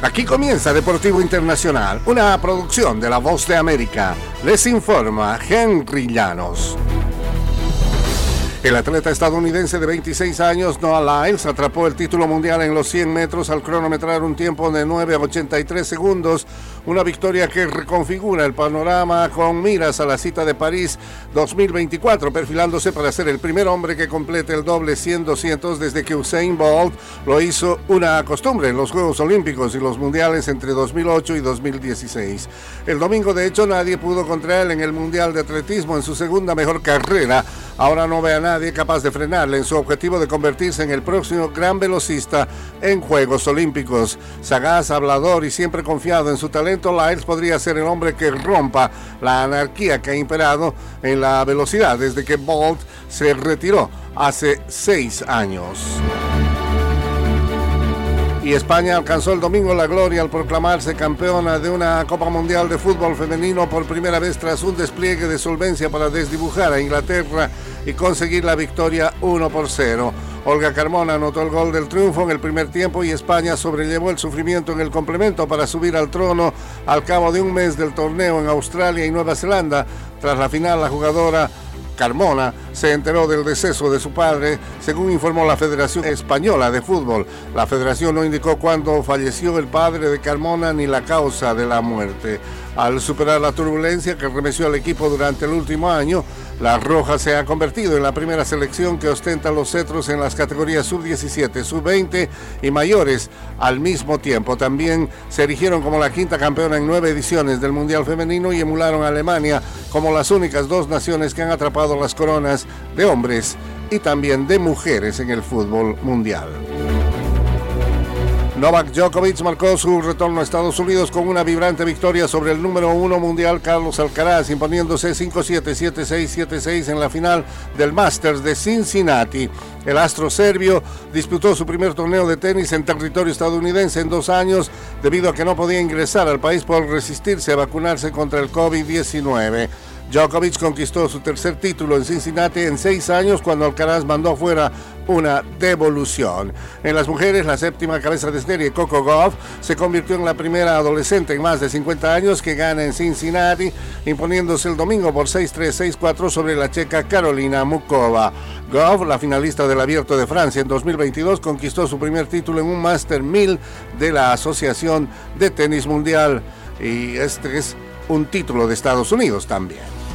Aquí comienza Deportivo Internacional, una producción de La Voz de América. Les informa Henry Llanos. El atleta estadounidense de 26 años, Noah Lyles, atrapó el título mundial en los 100 metros al cronometrar un tiempo de 9.83 segundos, una victoria que reconfigura el panorama con miras a la cita de París 2024, perfilándose para ser el primer hombre que complete el doble 100-200 desde que Usain Bolt lo hizo una costumbre en los Juegos Olímpicos y los Mundiales entre 2008 y 2016. El domingo, de hecho, nadie pudo contra él en el Mundial de Atletismo en su segunda mejor carrera. Ahora no ve a nadie capaz de frenarle en su objetivo de convertirse en el próximo gran velocista en Juegos Olímpicos. Sagaz, hablador y siempre confiado en su talento, Lyles podría ser el hombre que rompa la anarquía que ha imperado en la velocidad desde que Bolt se retiró hace seis años y España alcanzó el domingo la gloria al proclamarse campeona de una Copa Mundial de Fútbol Femenino por primera vez tras un despliegue de solvencia para desdibujar a Inglaterra y conseguir la victoria 1 por 0. Olga Carmona anotó el gol del triunfo en el primer tiempo y España sobrellevó el sufrimiento en el complemento para subir al trono al cabo de un mes del torneo en Australia y Nueva Zelanda. Tras la final, la jugadora Carmona se enteró del deceso de su padre, según informó la Federación Española de Fútbol. La federación no indicó cuándo falleció el padre de Carmona ni la causa de la muerte. Al superar la turbulencia que remeció al equipo durante el último año, la Roja se ha convertido en la primera selección que ostenta los cetros en las categorías sub-17, sub-20 y mayores al mismo tiempo. También se erigieron como la quinta campeona en nueve ediciones del Mundial Femenino y emularon a Alemania como las únicas dos naciones que han atrapado las coronas de hombres y también de mujeres en el fútbol mundial. Novak Djokovic marcó su retorno a Estados Unidos con una vibrante victoria sobre el número uno mundial Carlos Alcaraz, imponiéndose 5-7, 7-6, 7-6 en la final del Masters de Cincinnati. El astro serbio disputó su primer torneo de tenis en territorio estadounidense en dos años debido a que no podía ingresar al país por resistirse a vacunarse contra el COVID-19. Djokovic conquistó su tercer título en Cincinnati en seis años cuando Alcaraz mandó fuera una devolución. En las mujeres, la séptima cabeza de serie, Coco Goff, se convirtió en la primera adolescente en más de 50 años que gana en Cincinnati, imponiéndose el domingo por 6-3, 6-4 sobre la checa Carolina Mukova. Goff, la finalista del Abierto de Francia en 2022, conquistó su primer título en un Master 1000 de la Asociación de Tenis Mundial. Y este es un título de Estados Unidos también.